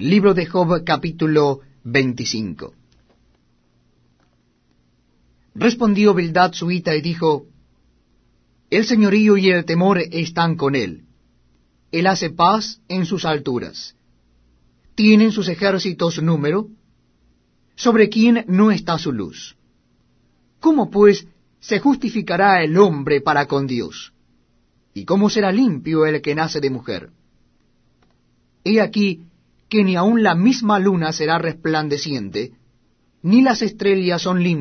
Libro de Job capítulo 25 Respondió Bildad suita y dijo, El señorío y el temor están con él. Él hace paz en sus alturas. ¿Tienen sus ejércitos número? ¿Sobre quién no está su luz? ¿Cómo pues se justificará el hombre para con Dios? ¿Y cómo será limpio el que nace de mujer? He aquí que ni aun la misma luna será resplandeciente, ni las estrellas son limpias,